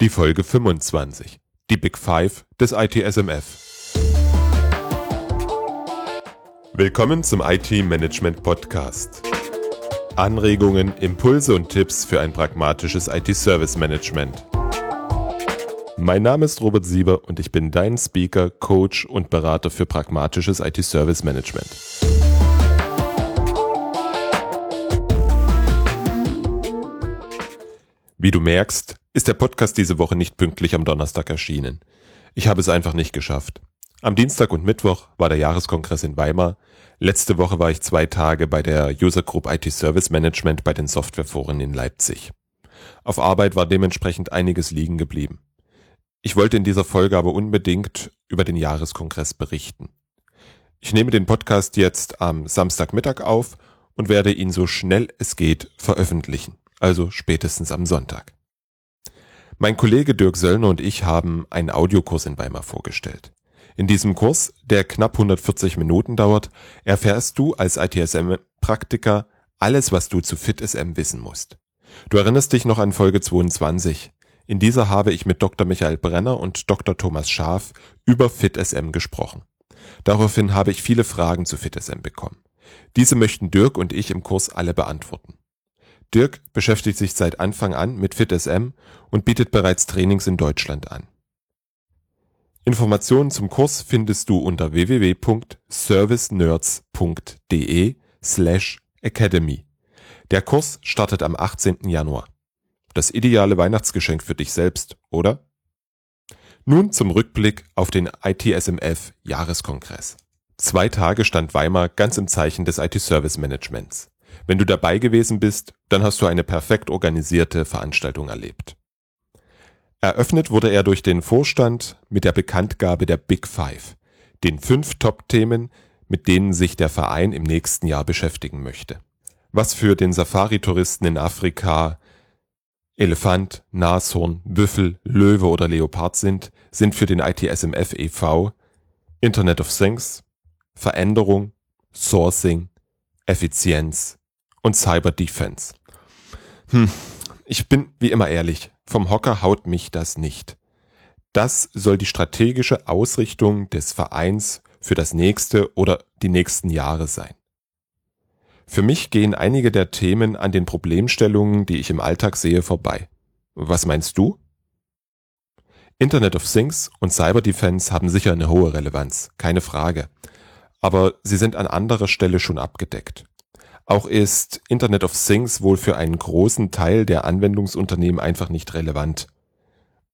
Die Folge 25. Die Big Five des ITSMF. Willkommen zum IT Management Podcast. Anregungen, Impulse und Tipps für ein pragmatisches IT-Service Management. Mein Name ist Robert Sieber und ich bin dein Speaker, Coach und Berater für pragmatisches IT-Service Management. Wie du merkst, ist der Podcast diese Woche nicht pünktlich am Donnerstag erschienen. Ich habe es einfach nicht geschafft. Am Dienstag und Mittwoch war der Jahreskongress in Weimar. Letzte Woche war ich zwei Tage bei der User Group IT Service Management bei den Softwareforen in Leipzig. Auf Arbeit war dementsprechend einiges liegen geblieben. Ich wollte in dieser Folge aber unbedingt über den Jahreskongress berichten. Ich nehme den Podcast jetzt am Samstagmittag auf und werde ihn so schnell es geht veröffentlichen also spätestens am Sonntag. Mein Kollege Dirk Söllner und ich haben einen Audiokurs in Weimar vorgestellt. In diesem Kurs, der knapp 140 Minuten dauert, erfährst du als ITSM-Praktiker alles, was du zu FitSM wissen musst. Du erinnerst dich noch an Folge 22. In dieser habe ich mit Dr. Michael Brenner und Dr. Thomas Schaf über FitSM gesprochen. Daraufhin habe ich viele Fragen zu FitSM bekommen. Diese möchten Dirk und ich im Kurs alle beantworten. Dirk beschäftigt sich seit Anfang an mit FitSM und bietet bereits Trainings in Deutschland an. Informationen zum Kurs findest du unter www.servicenerds.de slash academy. Der Kurs startet am 18. Januar. Das ideale Weihnachtsgeschenk für dich selbst, oder? Nun zum Rückblick auf den ITSMF Jahreskongress. Zwei Tage stand Weimar ganz im Zeichen des IT-Service Managements. Wenn du dabei gewesen bist, dann hast du eine perfekt organisierte Veranstaltung erlebt. Eröffnet wurde er durch den Vorstand mit der Bekanntgabe der Big Five, den fünf Top-Themen, mit denen sich der Verein im nächsten Jahr beschäftigen möchte. Was für den Safari-Touristen in Afrika Elefant, Nashorn, Büffel, Löwe oder Leopard sind, sind für den ITSMF e.V. Internet of Things, Veränderung, Sourcing, Effizienz, und Cyber Defense. Hm, ich bin wie immer ehrlich, vom Hocker haut mich das nicht. Das soll die strategische Ausrichtung des Vereins für das nächste oder die nächsten Jahre sein. Für mich gehen einige der Themen an den Problemstellungen, die ich im Alltag sehe, vorbei. Was meinst du? Internet of Things und Cyber Defense haben sicher eine hohe Relevanz, keine Frage. Aber sie sind an anderer Stelle schon abgedeckt. Auch ist Internet of Things wohl für einen großen Teil der Anwendungsunternehmen einfach nicht relevant.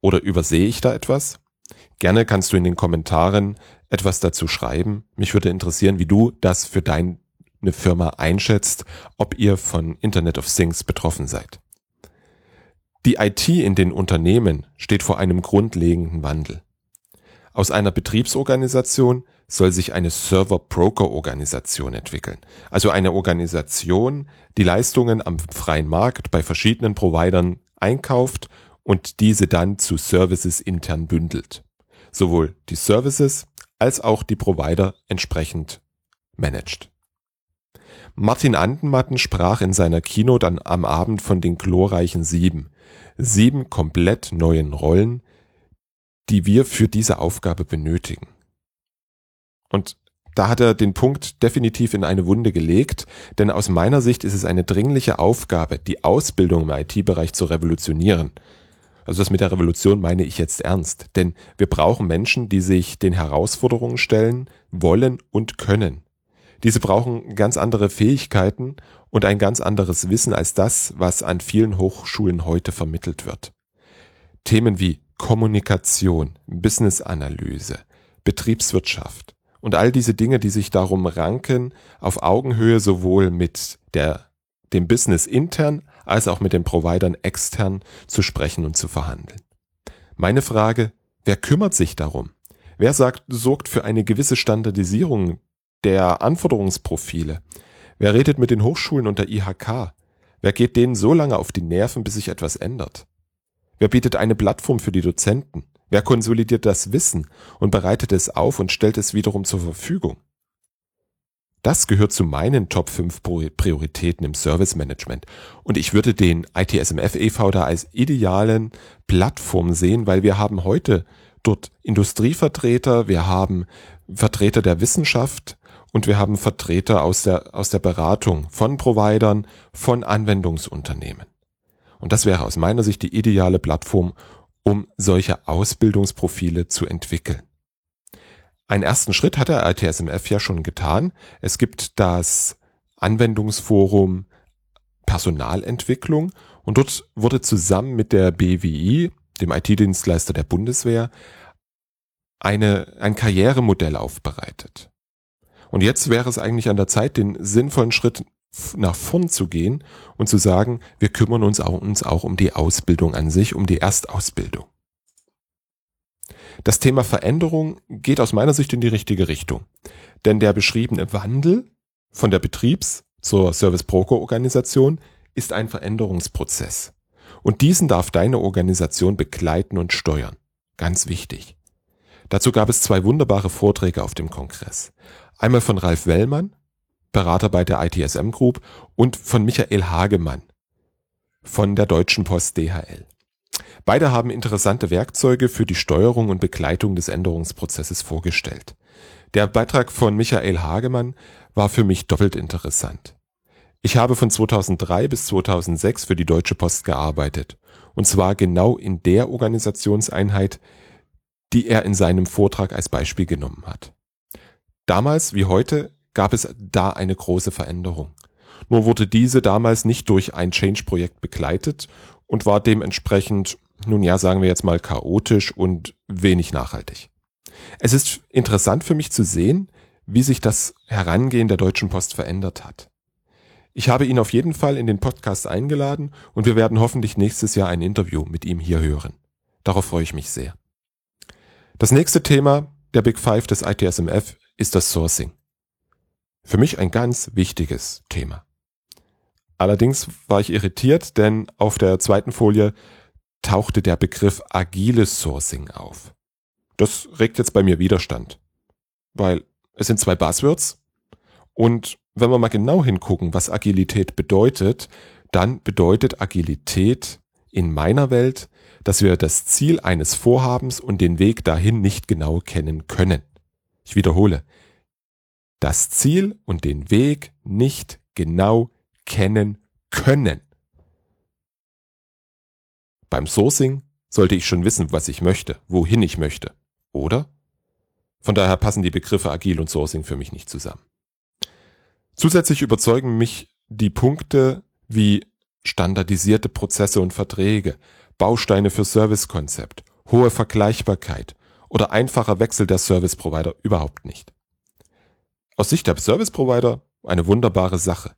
Oder übersehe ich da etwas? Gerne kannst du in den Kommentaren etwas dazu schreiben. Mich würde interessieren, wie du das für deine Firma einschätzt, ob ihr von Internet of Things betroffen seid. Die IT in den Unternehmen steht vor einem grundlegenden Wandel. Aus einer Betriebsorganisation soll sich eine Server-Broker-Organisation entwickeln. Also eine Organisation, die Leistungen am freien Markt bei verschiedenen Providern einkauft und diese dann zu Services intern bündelt. Sowohl die Services als auch die Provider entsprechend managt. Martin Andenmatten sprach in seiner Kino dann am Abend von den glorreichen Sieben. Sieben komplett neuen Rollen, die wir für diese Aufgabe benötigen. Und da hat er den Punkt definitiv in eine Wunde gelegt, denn aus meiner Sicht ist es eine dringliche Aufgabe, die Ausbildung im IT-Bereich zu revolutionieren. Also das mit der Revolution meine ich jetzt ernst, denn wir brauchen Menschen, die sich den Herausforderungen stellen, wollen und können. Diese brauchen ganz andere Fähigkeiten und ein ganz anderes Wissen als das, was an vielen Hochschulen heute vermittelt wird. Themen wie Kommunikation, Business-Analyse, Betriebswirtschaft, und all diese Dinge, die sich darum ranken, auf Augenhöhe sowohl mit der, dem Business intern als auch mit den Providern extern zu sprechen und zu verhandeln. Meine Frage, wer kümmert sich darum? Wer sagt, sorgt für eine gewisse Standardisierung der Anforderungsprofile? Wer redet mit den Hochschulen und der IHK? Wer geht denen so lange auf die Nerven, bis sich etwas ändert? Wer bietet eine Plattform für die Dozenten? Wer konsolidiert das Wissen und bereitet es auf und stellt es wiederum zur Verfügung? Das gehört zu meinen Top 5 Prioritäten im Service Management. Und ich würde den ITSMF e.V. da als idealen Plattform sehen, weil wir haben heute dort Industrievertreter, wir haben Vertreter der Wissenschaft und wir haben Vertreter aus der, aus der Beratung von Providern, von Anwendungsunternehmen. Und das wäre aus meiner Sicht die ideale Plattform, um solche Ausbildungsprofile zu entwickeln. Einen ersten Schritt hat der ITSMF ja schon getan. Es gibt das Anwendungsforum Personalentwicklung und dort wurde zusammen mit der BWI, dem IT-Dienstleister der Bundeswehr, eine, ein Karrieremodell aufbereitet. Und jetzt wäre es eigentlich an der Zeit, den sinnvollen Schritt nach vorn zu gehen und zu sagen, wir kümmern uns auch, uns auch um die Ausbildung an sich, um die Erstausbildung. Das Thema Veränderung geht aus meiner Sicht in die richtige Richtung. Denn der beschriebene Wandel von der Betriebs- zur Service-Broker-Organisation ist ein Veränderungsprozess. Und diesen darf deine Organisation begleiten und steuern. Ganz wichtig. Dazu gab es zwei wunderbare Vorträge auf dem Kongress. Einmal von Ralf Wellmann, Berater bei der ITSM Group, und von Michael Hagemann von der Deutschen Post DHL. Beide haben interessante Werkzeuge für die Steuerung und Begleitung des Änderungsprozesses vorgestellt. Der Beitrag von Michael Hagemann war für mich doppelt interessant. Ich habe von 2003 bis 2006 für die Deutsche Post gearbeitet. Und zwar genau in der Organisationseinheit, die er in seinem Vortrag als Beispiel genommen hat. Damals wie heute gab es da eine große Veränderung. Nur wurde diese damals nicht durch ein Change-Projekt begleitet und war dementsprechend nun ja, sagen wir jetzt mal chaotisch und wenig nachhaltig. Es ist interessant für mich zu sehen, wie sich das Herangehen der Deutschen Post verändert hat. Ich habe ihn auf jeden Fall in den Podcast eingeladen und wir werden hoffentlich nächstes Jahr ein Interview mit ihm hier hören. Darauf freue ich mich sehr. Das nächste Thema der Big Five des ITSMF ist das Sourcing. Für mich ein ganz wichtiges Thema. Allerdings war ich irritiert, denn auf der zweiten Folie tauchte der Begriff agiles Sourcing auf. Das regt jetzt bei mir Widerstand, weil es sind zwei Buzzwords und wenn wir mal genau hingucken, was Agilität bedeutet, dann bedeutet Agilität in meiner Welt, dass wir das Ziel eines Vorhabens und den Weg dahin nicht genau kennen können. Ich wiederhole, das Ziel und den Weg nicht genau kennen können. Beim Sourcing sollte ich schon wissen, was ich möchte, wohin ich möchte, oder? Von daher passen die Begriffe Agil und Sourcing für mich nicht zusammen. Zusätzlich überzeugen mich die Punkte wie standardisierte Prozesse und Verträge, Bausteine für Servicekonzept, hohe Vergleichbarkeit oder einfacher Wechsel der Service Provider überhaupt nicht. Aus Sicht der Service Provider eine wunderbare Sache.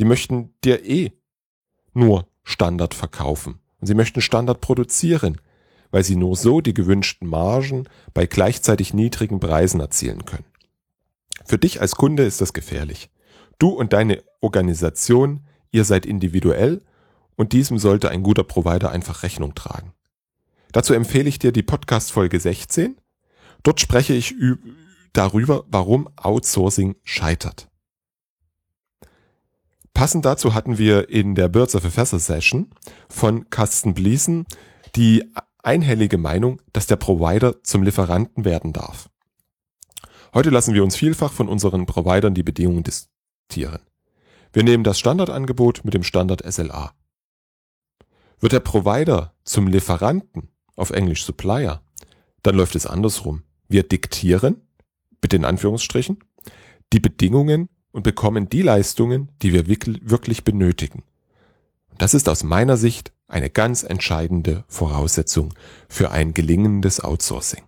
Die möchten dir eh nur Standard verkaufen und sie möchten Standard produzieren, weil sie nur so die gewünschten Margen bei gleichzeitig niedrigen Preisen erzielen können. Für dich als Kunde ist das gefährlich. Du und deine Organisation, ihr seid individuell und diesem sollte ein guter Provider einfach Rechnung tragen. Dazu empfehle ich dir die Podcast Folge 16. Dort spreche ich darüber, warum Outsourcing scheitert. Passend dazu hatten wir in der Birds of a Feather Session von Carsten Bliesen die einhellige Meinung, dass der Provider zum Lieferanten werden darf. Heute lassen wir uns vielfach von unseren Providern die Bedingungen diskutieren. Wir nehmen das Standardangebot mit dem Standard SLA. Wird der Provider zum Lieferanten, auf Englisch Supplier, dann läuft es andersrum. Wir diktieren, bitte in Anführungsstrichen, die Bedingungen und bekommen die Leistungen, die wir wirklich benötigen. Das ist aus meiner Sicht eine ganz entscheidende Voraussetzung für ein gelingendes Outsourcing.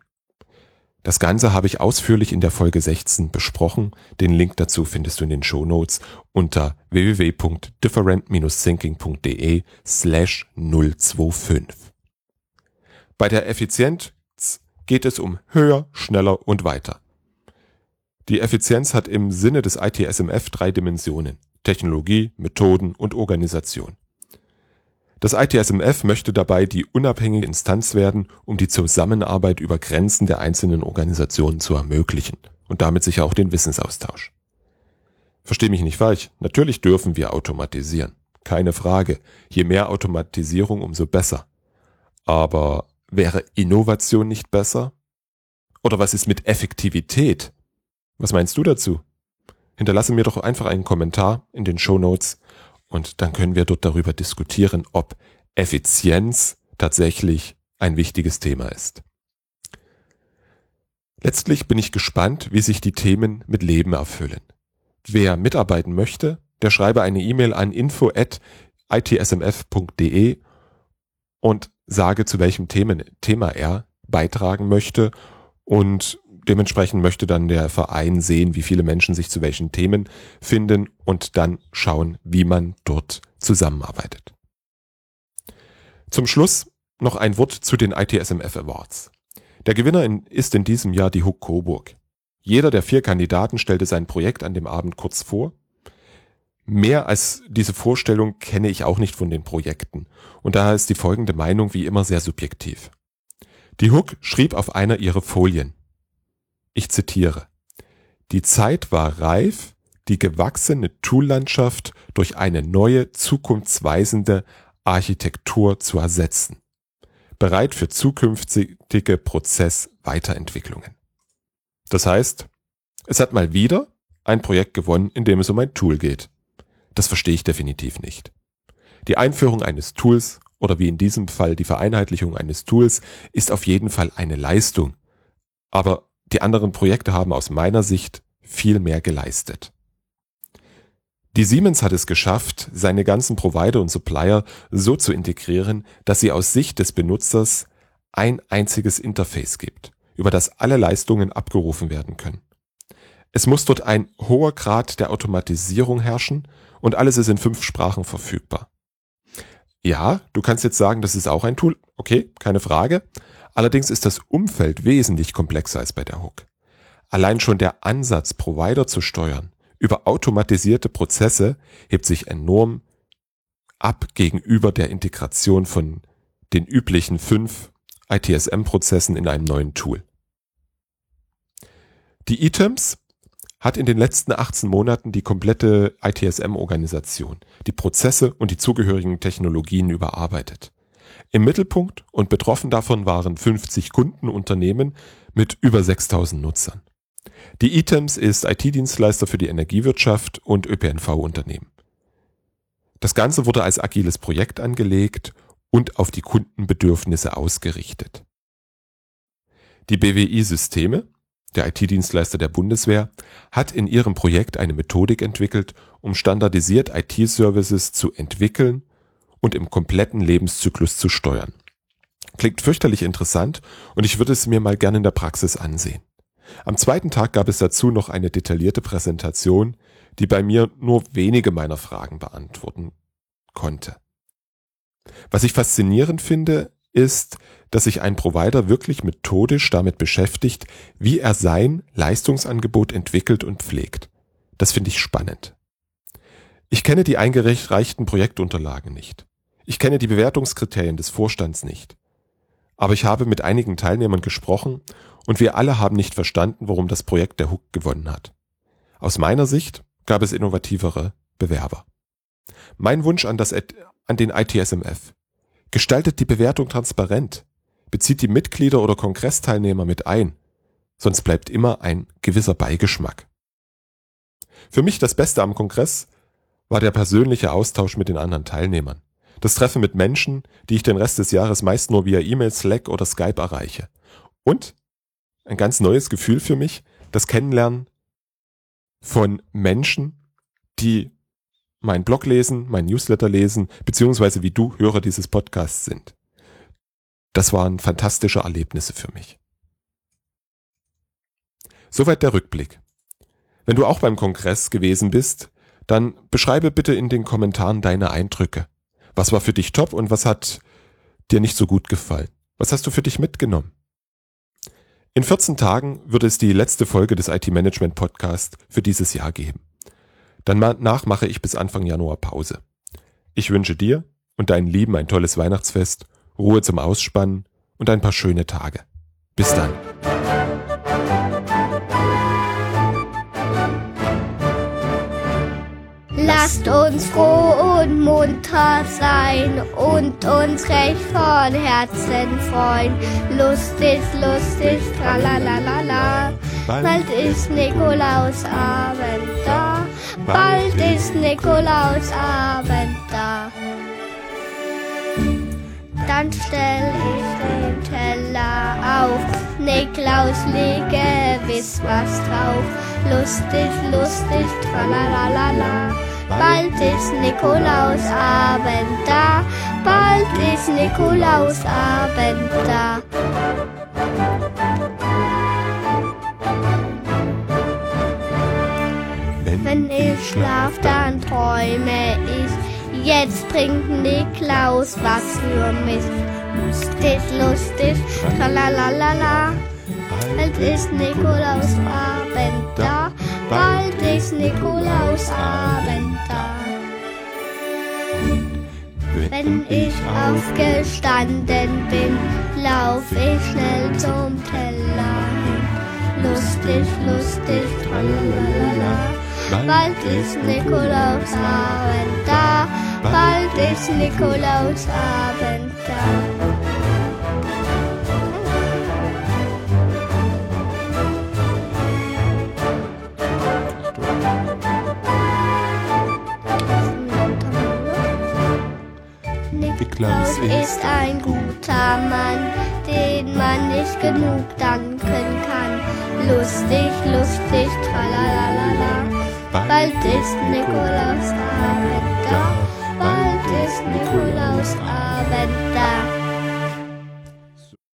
Das Ganze habe ich ausführlich in der Folge 16 besprochen. Den Link dazu findest du in den Show Notes unter www.different-thinking.de slash 025. Bei der Effizienz geht es um höher, schneller und weiter. Die Effizienz hat im Sinne des ITSMF drei Dimensionen: Technologie, Methoden und Organisation. Das ITSMF möchte dabei die unabhängige Instanz werden, um die Zusammenarbeit über Grenzen der einzelnen Organisationen zu ermöglichen und damit sicher auch den Wissensaustausch. Versteh mich nicht falsch, natürlich dürfen wir automatisieren. Keine Frage. Je mehr Automatisierung, umso besser. Aber wäre Innovation nicht besser? Oder was ist mit Effektivität? Was meinst du dazu? Hinterlasse mir doch einfach einen Kommentar in den Show Notes und dann können wir dort darüber diskutieren, ob Effizienz tatsächlich ein wichtiges Thema ist. Letztlich bin ich gespannt, wie sich die Themen mit Leben erfüllen. Wer mitarbeiten möchte, der schreibe eine E-Mail an info@itsmf.de und sage, zu welchem Themen, Thema er beitragen möchte und dementsprechend möchte dann der Verein sehen, wie viele Menschen sich zu welchen Themen finden und dann schauen, wie man dort zusammenarbeitet. Zum Schluss noch ein Wort zu den ITSMF Awards. Der Gewinner ist in diesem Jahr die Huck Coburg. Jeder der vier Kandidaten stellte sein Projekt an dem Abend kurz vor. Mehr als diese Vorstellung kenne ich auch nicht von den Projekten und daher ist die folgende Meinung wie immer sehr subjektiv. Die Hook schrieb auf einer ihrer Folien. Ich zitiere. Die Zeit war reif, die gewachsene Toollandschaft durch eine neue, zukunftsweisende Architektur zu ersetzen. Bereit für zukünftige Prozessweiterentwicklungen. Das heißt, es hat mal wieder ein Projekt gewonnen, in dem es um ein Tool geht. Das verstehe ich definitiv nicht. Die Einführung eines Tools oder wie in diesem Fall die Vereinheitlichung eines Tools ist auf jeden Fall eine Leistung. Aber die anderen Projekte haben aus meiner Sicht viel mehr geleistet. Die Siemens hat es geschafft, seine ganzen Provider und Supplier so zu integrieren, dass sie aus Sicht des Benutzers ein einziges Interface gibt über das alle Leistungen abgerufen werden können. Es muss dort ein hoher Grad der Automatisierung herrschen und alles ist in fünf Sprachen verfügbar. Ja, du kannst jetzt sagen, das ist auch ein Tool. Okay, keine Frage. Allerdings ist das Umfeld wesentlich komplexer als bei der Hook. Allein schon der Ansatz, Provider zu steuern über automatisierte Prozesse hebt sich enorm ab gegenüber der Integration von den üblichen fünf ITSM-Prozessen in einem neuen Tool. Die Items hat in den letzten 18 Monaten die komplette ITSM-Organisation, die Prozesse und die zugehörigen Technologien überarbeitet. Im Mittelpunkt und betroffen davon waren 50 Kundenunternehmen mit über 6000 Nutzern. Die Items ist IT-Dienstleister für die Energiewirtschaft und ÖPNV-Unternehmen. Das Ganze wurde als agiles Projekt angelegt und auf die Kundenbedürfnisse ausgerichtet. Die BWI-Systeme, der IT-Dienstleister der Bundeswehr, hat in ihrem Projekt eine Methodik entwickelt, um standardisiert IT-Services zu entwickeln und im kompletten Lebenszyklus zu steuern. Klingt fürchterlich interessant und ich würde es mir mal gerne in der Praxis ansehen. Am zweiten Tag gab es dazu noch eine detaillierte Präsentation, die bei mir nur wenige meiner Fragen beantworten konnte. Was ich faszinierend finde, ist, dass sich ein Provider wirklich methodisch damit beschäftigt, wie er sein Leistungsangebot entwickelt und pflegt. Das finde ich spannend. Ich kenne die eingereichten Projektunterlagen nicht. Ich kenne die Bewertungskriterien des Vorstands nicht. Aber ich habe mit einigen Teilnehmern gesprochen und wir alle haben nicht verstanden, warum das Projekt der Hook gewonnen hat. Aus meiner Sicht gab es innovativere Bewerber. Mein Wunsch an das an den ITSMF. Gestaltet die Bewertung transparent. Bezieht die Mitglieder oder Kongressteilnehmer mit ein. Sonst bleibt immer ein gewisser Beigeschmack. Für mich das Beste am Kongress war der persönliche Austausch mit den anderen Teilnehmern. Das Treffen mit Menschen, die ich den Rest des Jahres meist nur via E-Mail, Slack oder Skype erreiche. Und ein ganz neues Gefühl für mich, das Kennenlernen von Menschen, die meinen Blog lesen, meinen Newsletter lesen, beziehungsweise wie du Hörer dieses Podcasts sind. Das waren fantastische Erlebnisse für mich. Soweit der Rückblick. Wenn du auch beim Kongress gewesen bist, dann beschreibe bitte in den Kommentaren deine Eindrücke. Was war für dich top und was hat dir nicht so gut gefallen? Was hast du für dich mitgenommen? In 14 Tagen wird es die letzte Folge des IT Management Podcast für dieses Jahr geben. Danach mache ich bis Anfang Januar Pause. Ich wünsche dir und deinen Lieben ein tolles Weihnachtsfest, Ruhe zum Ausspannen und ein paar schöne Tage. Bis dann. Lasst uns froh und munter sein und uns recht von Herzen freuen. Lustig, lustig, tralalala. Bald ist Nikolausabend da. Bald ist Nikolausabend da. Dann stell ich den Teller auf. Niklaus lege gewiss was drauf. Lustig, lustig, tralalala. Bald ist Nikolausabend da. Bald ist Nikolausabend da. Wenn ich schlaf, dann träume ich. Jetzt bringt Niklaus was für mich. Lustig, lustig, tralalala. Bald ist Nikolausabend da. Bald ist Nikolausabend da. Wenn ich aufgestanden bin, lauf ich schnell zum Teller hin. Lustig, lustig, tralalala. Bald ist Nikolausabend da, bald ist Nikolausabend da. Ist ein guter Mann, den man nicht genug danken kann. Lustig, lustig, tralalala. Bald ist Nikolausabend da, bald ist Nikolausabend da.